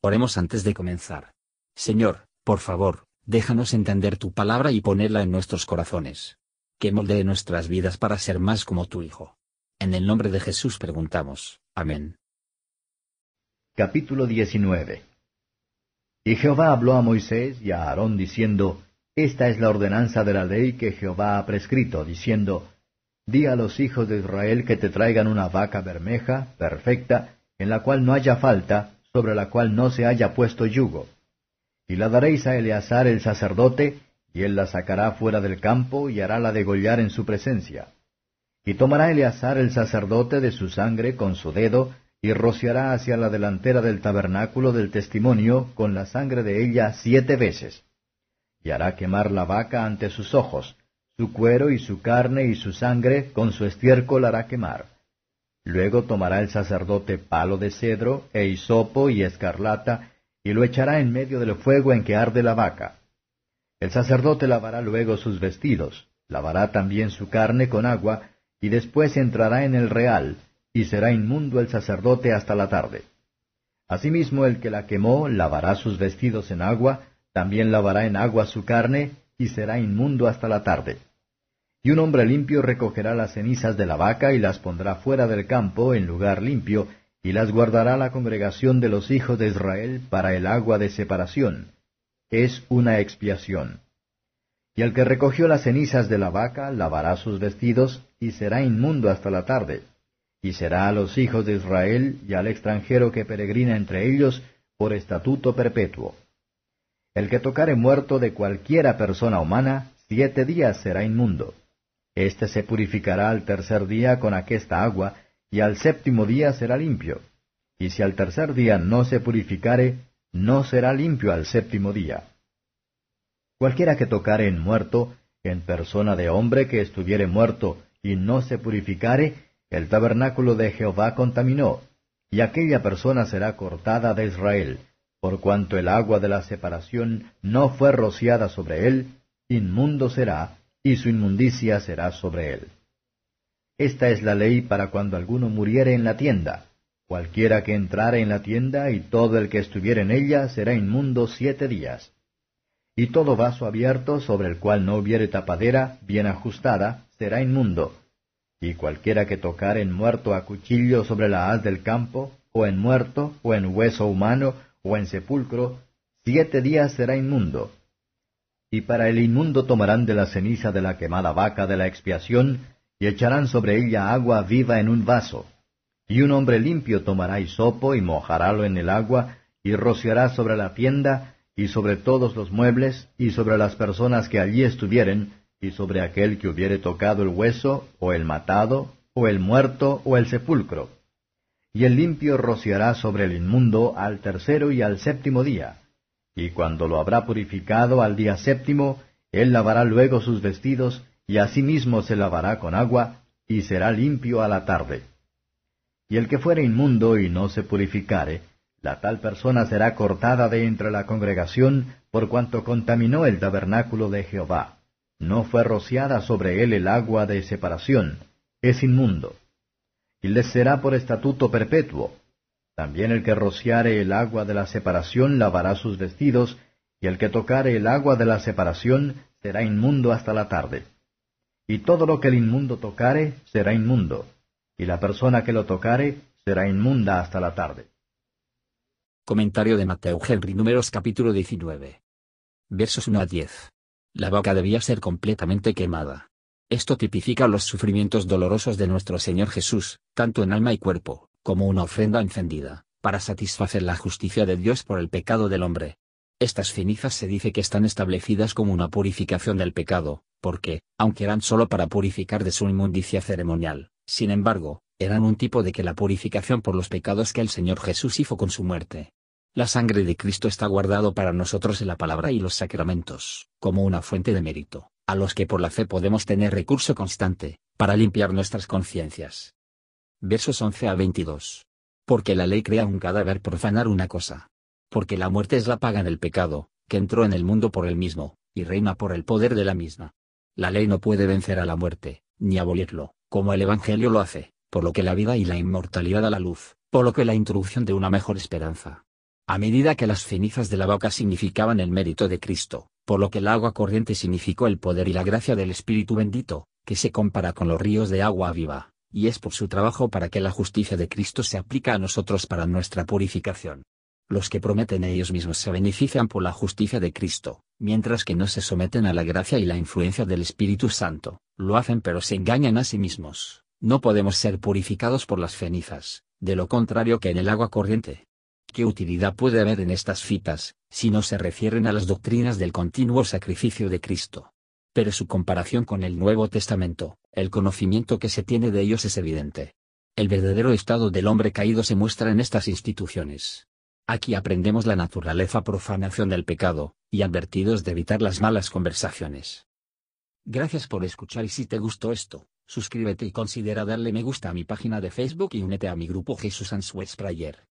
Oremos antes de comenzar. Señor, por favor, déjanos entender tu palabra y ponerla en nuestros corazones. Que moldee nuestras vidas para ser más como tu Hijo. En el nombre de Jesús preguntamos. Amén. Capítulo 19 Y Jehová habló a Moisés y a Aarón diciendo, Esta es la ordenanza de la ley que Jehová ha prescrito, diciendo, Di a los hijos de Israel que te traigan una vaca bermeja, perfecta, en la cual no haya falta, sobre la cual no se haya puesto yugo. Y la daréis a Eleazar el sacerdote, y él la sacará fuera del campo y hará la degollar en su presencia. Y tomará Eleazar el sacerdote de su sangre con su dedo, y rociará hacia la delantera del tabernáculo del testimonio con la sangre de ella siete veces. Y hará quemar la vaca ante sus ojos, su cuero y su carne y su sangre con su estiércol hará quemar Luego tomará el sacerdote palo de cedro, e hisopo y escarlata, y lo echará en medio del fuego en que arde la vaca. El sacerdote lavará luego sus vestidos, lavará también su carne con agua, y después entrará en el real, y será inmundo el sacerdote hasta la tarde. Asimismo el que la quemó lavará sus vestidos en agua, también lavará en agua su carne, y será inmundo hasta la tarde. Y un hombre limpio recogerá las cenizas de la vaca y las pondrá fuera del campo en lugar limpio, y las guardará la congregación de los hijos de Israel para el agua de separación. Es una expiación. Y el que recogió las cenizas de la vaca lavará sus vestidos, y será inmundo hasta la tarde. Y será a los hijos de Israel y al extranjero que peregrina entre ellos por estatuto perpetuo. El que tocare muerto de cualquiera persona humana, siete días será inmundo. Este se purificará al tercer día con aquesta agua, y al séptimo día será limpio. Y si al tercer día no se purificare, no será limpio al séptimo día. Cualquiera que tocare en muerto, en persona de hombre que estuviere muerto, y no se purificare, el tabernáculo de Jehová contaminó, y aquella persona será cortada de Israel, por cuanto el agua de la separación no fue rociada sobre él, inmundo será, y su inmundicia será sobre él. Esta es la ley para cuando alguno muriere en la tienda. Cualquiera que entrare en la tienda y todo el que estuviere en ella será inmundo siete días. Y todo vaso abierto sobre el cual no hubiere tapadera bien ajustada será inmundo. Y cualquiera que tocare en muerto a cuchillo sobre la haz del campo, o en muerto, o en hueso humano, o en sepulcro, siete días será inmundo y para el inmundo tomarán de la ceniza de la quemada vaca de la expiación, y echarán sobre ella agua viva en un vaso. Y un hombre limpio tomará hisopo y mojarálo en el agua, y rociará sobre la tienda, y sobre todos los muebles, y sobre las personas que allí estuvieren, y sobre aquel que hubiere tocado el hueso, o el matado, o el muerto, o el sepulcro. Y el limpio rociará sobre el inmundo al tercero y al séptimo día y cuando lo habrá purificado al día séptimo, él lavará luego sus vestidos, y asimismo se lavará con agua, y será limpio a la tarde. Y el que fuere inmundo y no se purificare, la tal persona será cortada de entre la congregación, por cuanto contaminó el tabernáculo de Jehová. No fue rociada sobre él el agua de separación, es inmundo. Y les será por estatuto perpetuo, también el que rociare el agua de la separación lavará sus vestidos, y el que tocare el agua de la separación será inmundo hasta la tarde. Y todo lo que el inmundo tocare será inmundo, y la persona que lo tocare será inmunda hasta la tarde. Comentario de Mateo Henry Números capítulo 19. Versos 1 a 10. La vaca debía ser completamente quemada. Esto tipifica los sufrimientos dolorosos de nuestro Señor Jesús, tanto en alma y cuerpo como una ofrenda encendida, para satisfacer la justicia de Dios por el pecado del hombre. Estas cenizas se dice que están establecidas como una purificación del pecado, porque, aunque eran sólo para purificar de su inmundicia ceremonial, sin embargo, eran un tipo de que la purificación por los pecados que el Señor Jesús hizo con su muerte. La sangre de Cristo está guardado para nosotros en la palabra y los sacramentos, como una fuente de mérito, a los que por la fe podemos tener recurso constante, para limpiar nuestras conciencias versos 11 a 22. Porque la ley crea un cadáver profanar una cosa. Porque la muerte es la paga del pecado, que entró en el mundo por el mismo, y reina por el poder de la misma. La ley no puede vencer a la muerte, ni abolirlo, como el Evangelio lo hace, por lo que la vida y la inmortalidad a la luz, por lo que la introducción de una mejor esperanza. A medida que las cenizas de la boca significaban el mérito de Cristo, por lo que el agua corriente significó el poder y la gracia del Espíritu bendito, que se compara con los ríos de agua viva, y es por su trabajo para que la justicia de Cristo se aplica a nosotros para nuestra purificación. Los que prometen ellos mismos se benefician por la justicia de Cristo, mientras que no se someten a la gracia y la influencia del Espíritu Santo, lo hacen pero se engañan a sí mismos. No podemos ser purificados por las cenizas, de lo contrario que en el agua corriente. ¿Qué utilidad puede haber en estas citas, si no se refieren a las doctrinas del continuo sacrificio de Cristo? Pero su comparación con el Nuevo Testamento, el conocimiento que se tiene de ellos es evidente. El verdadero estado del hombre caído se muestra en estas instituciones. Aquí aprendemos la naturaleza profanación del pecado, y advertidos de evitar las malas conversaciones. Gracias por escuchar y si te gustó esto, suscríbete y considera darle me gusta a mi página de Facebook y únete a mi grupo Jesús Answers Prayer.